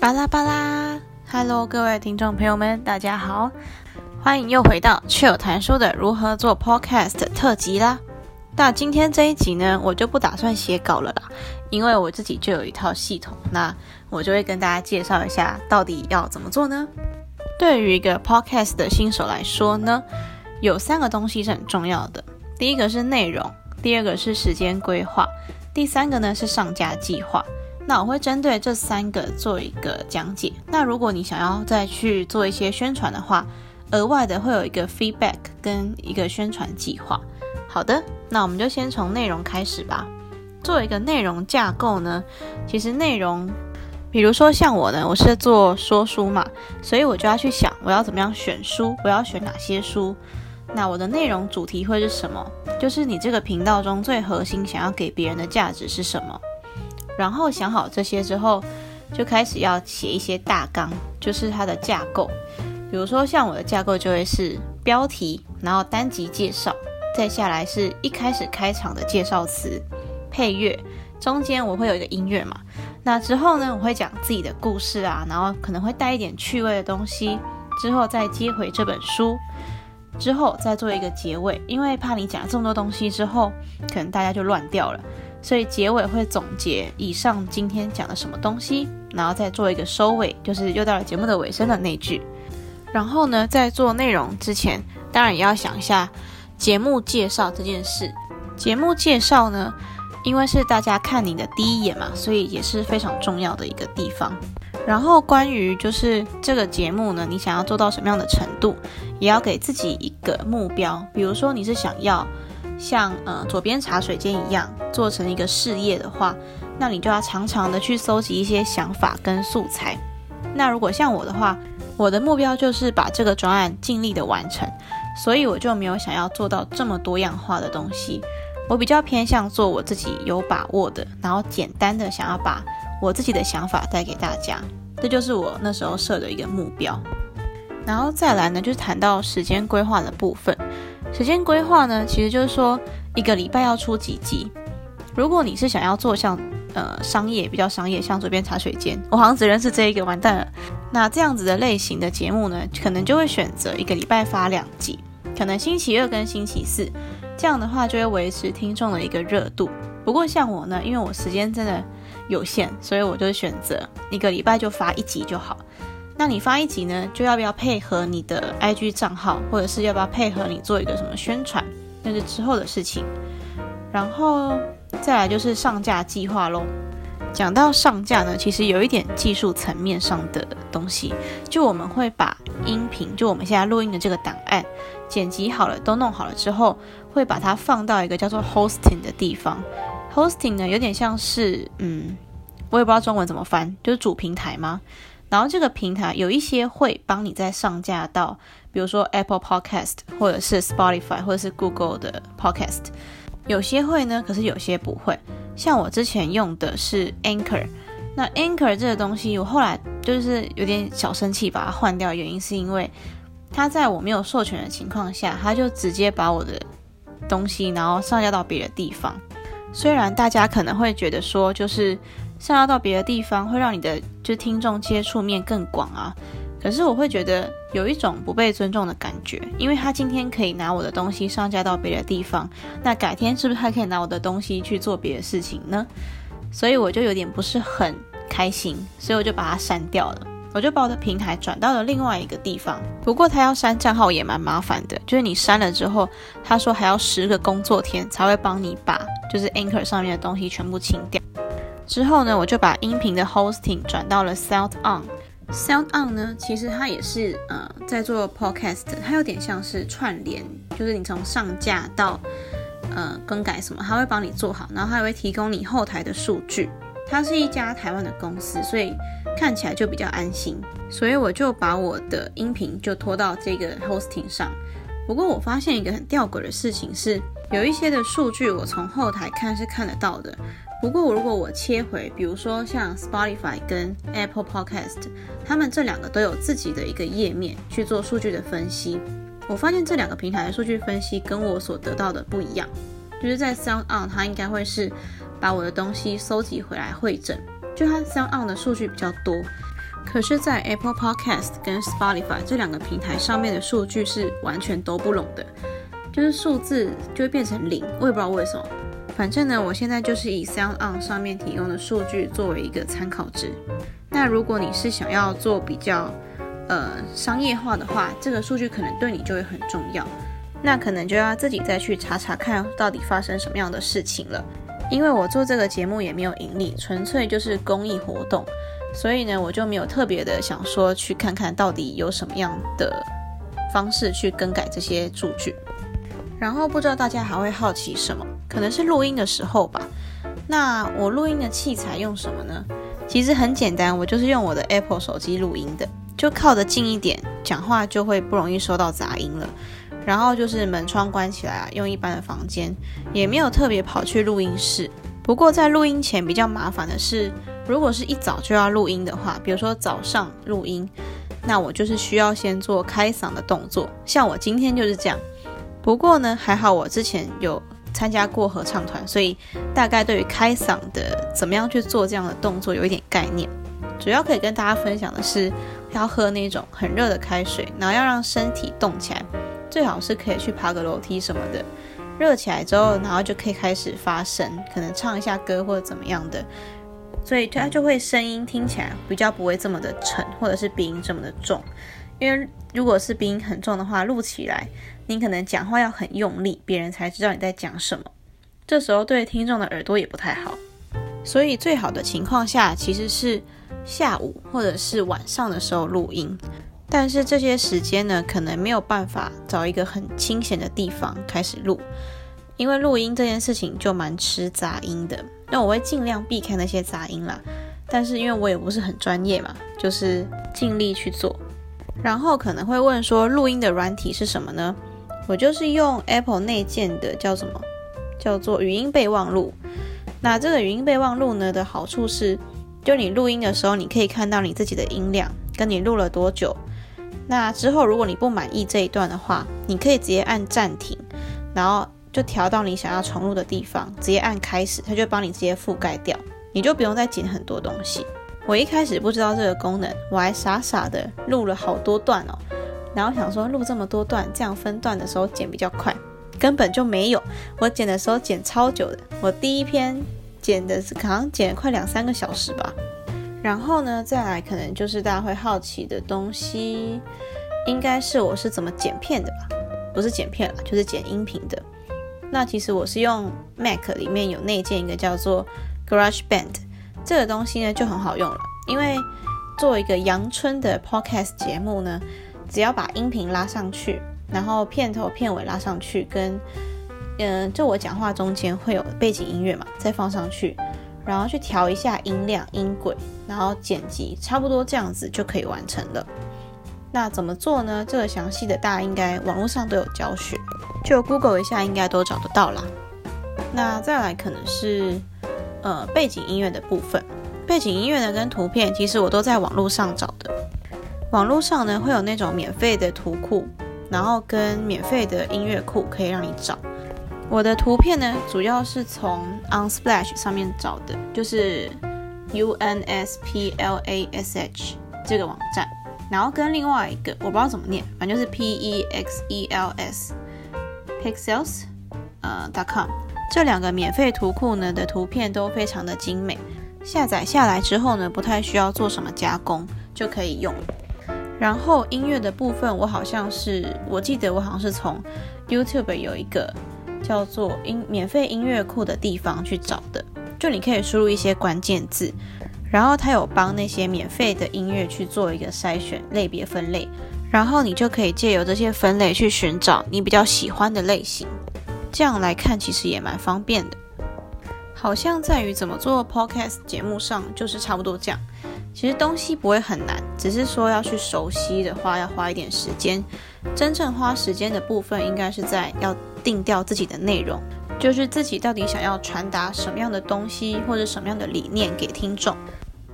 巴拉巴拉，Hello，各位听众朋友们，大家好，欢迎又回到趣有谈书的如何做 Podcast 特辑啦。那今天这一集呢，我就不打算写稿了啦，因为我自己就有一套系统，那我就会跟大家介绍一下到底要怎么做呢？对于一个 Podcast 的新手来说呢，有三个东西是很重要的，第一个是内容，第二个是时间规划，第三个呢是上架计划。那我会针对这三个做一个讲解。那如果你想要再去做一些宣传的话，额外的会有一个 feedback 跟一个宣传计划。好的，那我们就先从内容开始吧。做一个内容架构呢，其实内容，比如说像我呢，我是做说书嘛，所以我就要去想我要怎么样选书，我要选哪些书。那我的内容主题会是什么？就是你这个频道中最核心想要给别人的价值是什么？然后想好这些之后，就开始要写一些大纲，就是它的架构。比如说像我的架构就会是标题，然后单集介绍。再下来是一开始开场的介绍词，配乐，中间我会有一个音乐嘛。那之后呢，我会讲自己的故事啊，然后可能会带一点趣味的东西，之后再接回这本书，之后再做一个结尾，因为怕你讲了这么多东西之后，可能大家就乱掉了，所以结尾会总结以上今天讲的什么东西，然后再做一个收尾，就是又到了节目的尾声的那句。然后呢，在做内容之前，当然也要想一下。节目介绍这件事，节目介绍呢，因为是大家看你的第一眼嘛，所以也是非常重要的一个地方。然后关于就是这个节目呢，你想要做到什么样的程度，也要给自己一个目标。比如说你是想要像呃左边茶水间一样做成一个事业的话，那你就要常常的去搜集一些想法跟素材。那如果像我的话，我的目标就是把这个专案尽力的完成。所以我就没有想要做到这么多样化的东西，我比较偏向做我自己有把握的，然后简单的想要把我自己的想法带给大家，这就是我那时候设的一个目标。然后再来呢，就是谈到时间规划的部分。时间规划呢，其实就是说一个礼拜要出几集。如果你是想要做像呃商业比较商业，像左边茶水间，我好像只认识这一个，完蛋了。那这样子的类型的节目呢，可能就会选择一个礼拜发两集，可能星期二跟星期四，这样的话就会维持听众的一个热度。不过像我呢，因为我时间真的有限，所以我就选择一个礼拜就发一集就好。那你发一集呢，就要不要配合你的 IG 账号，或者是要不要配合你做一个什么宣传，那是之后的事情。然后再来就是上架计划喽。讲到上架呢，其实有一点技术层面上的东西，就我们会把音频，就我们现在录音的这个档案剪辑好了，都弄好了之后，会把它放到一个叫做 hosting 的地方。hosting 呢，有点像是，嗯，我也不知道中文怎么翻，就是主平台吗？然后这个平台有一些会帮你再上架到，比如说 Apple Podcast 或者是 Spotify 或者是 Google 的 Podcast，有些会呢，可是有些不会。像我之前用的是 Anchor，那 Anchor 这个东西，我后来就是有点小生气，把它换掉。原因是因为它在我没有授权的情况下，它就直接把我的东西然后上架到别的地方。虽然大家可能会觉得说，就是上架到别的地方会让你的就听众接触面更广啊。可是我会觉得有一种不被尊重的感觉，因为他今天可以拿我的东西上架到别的地方，那改天是不是还可以拿我的东西去做别的事情呢？所以我就有点不是很开心，所以我就把它删掉了。我就把我的平台转到了另外一个地方。不过他要删账号也蛮麻烦的，就是你删了之后，他说还要十个工作天才会帮你把就是 Anchor 上面的东西全部清掉。之后呢，我就把音频的 hosting 转到了 Sound On。Sound On 呢，其实它也是呃在做 podcast，它有点像是串联，就是你从上架到呃更改什么，它会帮你做好，然后它也会提供你后台的数据。它是一家台湾的公司，所以看起来就比较安心。所以我就把我的音频就拖到这个 hosting 上。不过我发现一个很吊诡的事情是，有一些的数据我从后台看是看得到的。不过，如果我切回，比如说像 Spotify 跟 Apple Podcast，他们这两个都有自己的一个页面去做数据的分析。我发现这两个平台的数据分析跟我所得到的不一样。就是在 Sound On，它应该会是把我的东西收集回来汇整，就它 Sound On 的数据比较多。可是，在 Apple Podcast 跟 Spotify 这两个平台上面的数据是完全都不拢的，就是数字就会变成零，我也不知道为什么。反正呢，我现在就是以 Sound On 上面提供的数据作为一个参考值。那如果你是想要做比较呃商业化的话，这个数据可能对你就会很重要。那可能就要自己再去查查看到底发生什么样的事情了。因为我做这个节目也没有盈利，纯粹就是公益活动，所以呢，我就没有特别的想说去看看到底有什么样的方式去更改这些数据。然后不知道大家还会好奇什么？可能是录音的时候吧。那我录音的器材用什么呢？其实很简单，我就是用我的 Apple 手机录音的，就靠得近一点，讲话就会不容易收到杂音了。然后就是门窗关起来啊，用一般的房间，也没有特别跑去录音室。不过在录音前比较麻烦的是，如果是一早就要录音的话，比如说早上录音，那我就是需要先做开嗓的动作，像我今天就是这样。不过呢，还好我之前有参加过合唱团，所以大概对于开嗓的怎么样去做这样的动作有一点概念。主要可以跟大家分享的是，要喝那种很热的开水，然后要让身体动起来，最好是可以去爬个楼梯什么的。热起来之后，然后就可以开始发声，可能唱一下歌或者怎么样的，所以它就会声音听起来比较不会这么的沉，或者是鼻音这么的重。因为如果是鼻音很重的话，录起来你可能讲话要很用力，别人才知道你在讲什么。这时候对听众的耳朵也不太好。所以最好的情况下其实是下午或者是晚上的时候录音。但是这些时间呢，可能没有办法找一个很清闲的地方开始录，因为录音这件事情就蛮吃杂音的。那我会尽量避开那些杂音啦。但是因为我也不是很专业嘛，就是尽力去做。然后可能会问说，录音的软体是什么呢？我就是用 Apple 内建的，叫什么？叫做语音备忘录。那这个语音备忘录呢的好处是，就你录音的时候，你可以看到你自己的音量，跟你录了多久。那之后如果你不满意这一段的话，你可以直接按暂停，然后就调到你想要重录的地方，直接按开始，它就帮你直接覆盖掉，你就不用再剪很多东西。我一开始不知道这个功能，我还傻傻的录了好多段哦，然后想说录这么多段，这样分段的时候剪比较快，根本就没有。我剪的时候剪超久的，我第一篇剪的是可能剪了快两三个小时吧。然后呢，再来可能就是大家会好奇的东西，应该是我是怎么剪片的吧？不是剪片啦，就是剪音频的。那其实我是用 Mac 里面有内建一个叫做 GarageBand。这个东西呢就很好用了，因为做一个阳春的 podcast 节目呢，只要把音频拉上去，然后片头片尾拉上去，跟嗯、就我讲话中间会有背景音乐嘛，再放上去，然后去调一下音量、音轨，然后剪辑，差不多这样子就可以完成了。那怎么做呢？这个详细的大家应该网络上都有教学，就 Google 一下应该都找得到啦。那再来可能是。呃，背景音乐的部分，背景音乐呢跟图片，其实我都在网络上找的。网络上呢会有那种免费的图库，然后跟免费的音乐库可以让你找。我的图片呢主要是从 Unsplash 上面找的，就是 U N S P L A S H 这个网站，然后跟另外一个我不知道怎么念，反正就是 P E X E L S Pixels 呃 dot com。这两个免费图库呢的图片都非常的精美，下载下来之后呢，不太需要做什么加工就可以用。然后音乐的部分，我好像是我记得我好像是从 YouTube 有一个叫做音免费音乐库的地方去找的，就你可以输入一些关键字，然后它有帮那些免费的音乐去做一个筛选类别分类，然后你就可以借由这些分类去寻找你比较喜欢的类型。这样来看，其实也蛮方便的。好像在于怎么做 podcast 节目上，就是差不多这样。其实东西不会很难，只是说要去熟悉的话，要花一点时间。真正花时间的部分，应该是在要定调自己的内容，就是自己到底想要传达什么样的东西，或者什么样的理念给听众。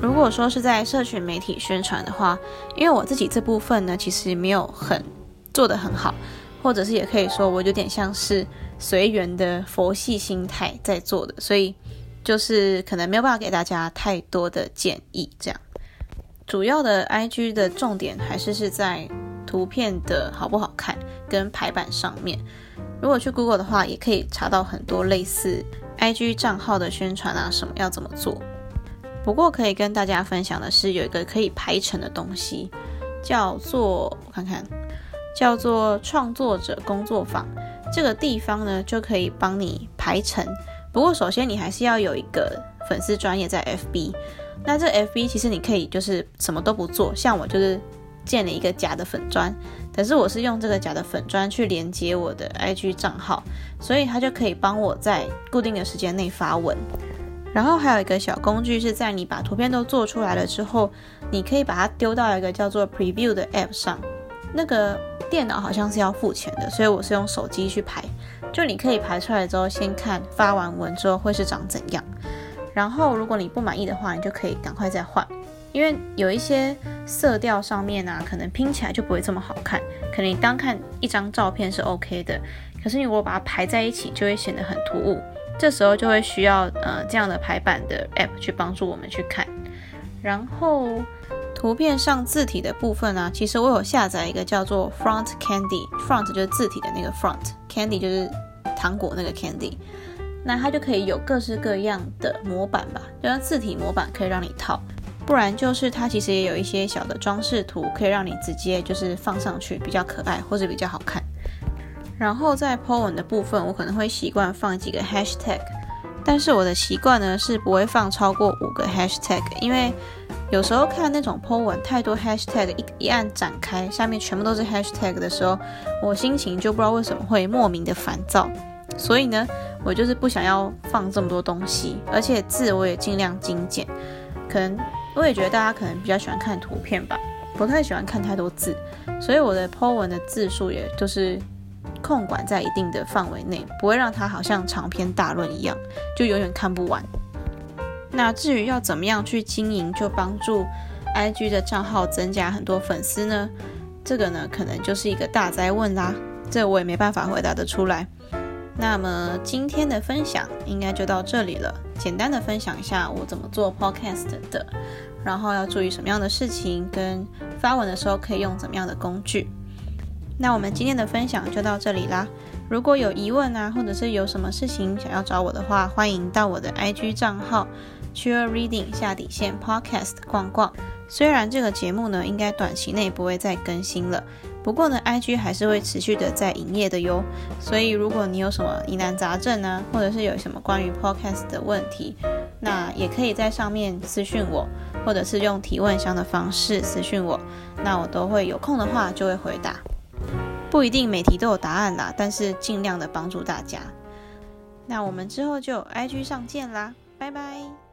如果说是在社群媒体宣传的话，因为我自己这部分呢，其实没有很做得很好。或者是也可以说，我有点像是随缘的佛系心态在做的，所以就是可能没有办法给大家太多的建议。这样，主要的 IG 的重点还是是在图片的好不好看跟排版上面。如果去 Google 的话，也可以查到很多类似 IG 账号的宣传啊，什么要怎么做。不过可以跟大家分享的是，有一个可以排成的东西，叫做我看看，叫做创作者工作坊。这个地方呢，就可以帮你排成。不过首先你还是要有一个粉丝专业在 FB。那这 FB 其实你可以就是什么都不做，像我就是建了一个假的粉砖，可是我是用这个假的粉砖去连接我的 IG 账号，所以它就可以帮我在固定的时间内发文。然后还有一个小工具是在你把图片都做出来了之后，你可以把它丢到一个叫做 Preview 的 App 上。那个电脑好像是要付钱的，所以我是用手机去排。就你可以排出来之后，先看发完文之后会是长怎样。然后如果你不满意的话，你就可以赶快再换，因为有一些色调上面啊，可能拼起来就不会这么好看。可能你单看一张照片是 OK 的，可是你如果把它排在一起，就会显得很突兀。这时候就会需要呃这样的排版的 app 去帮助我们去看，然后图片上字体的部分呢、啊，其实我有下载一个叫做 Front Candy，Front 就是字体的那个 Front，Candy 就是糖果那个 Candy，那它就可以有各式各样的模板吧，就像字体模板可以让你套，不然就是它其实也有一些小的装饰图，可以让你直接就是放上去比较可爱或者比较好看。然后在 po 文的部分，我可能会习惯放几个 hashtag，但是我的习惯呢是不会放超过五个 hashtag，因为有时候看那种 po 文太多 hashtag，一一按展开，下面全部都是 hashtag 的时候，我心情就不知道为什么会莫名的烦躁，所以呢，我就是不想要放这么多东西，而且字我也尽量精简，可能我也觉得大家可能比较喜欢看图片吧，不太喜欢看太多字，所以我的 po 文的字数也就是。控管在一定的范围内，不会让它好像长篇大论一样，就永远看不完。那至于要怎么样去经营，就帮助 IG 的账号增加很多粉丝呢？这个呢，可能就是一个大哉问啦，这我也没办法回答得出来。那么今天的分享应该就到这里了，简单的分享一下我怎么做 Podcast 的，然后要注意什么样的事情，跟发文的时候可以用怎么样的工具。那我们今天的分享就到这里啦。如果有疑问啊，或者是有什么事情想要找我的话，欢迎到我的 IG 账号 Chill Reading 下底线 Podcast 逛逛。虽然这个节目呢，应该短期内不会再更新了，不过呢，IG 还是会持续的在营业的哟。所以如果你有什么疑难杂症呢，或者是有什么关于 Podcast 的问题，那也可以在上面私讯我，或者是用提问箱的方式私讯我，那我都会有空的话就会回答。不一定每题都有答案啦，但是尽量的帮助大家。那我们之后就 IG 上见啦，拜拜。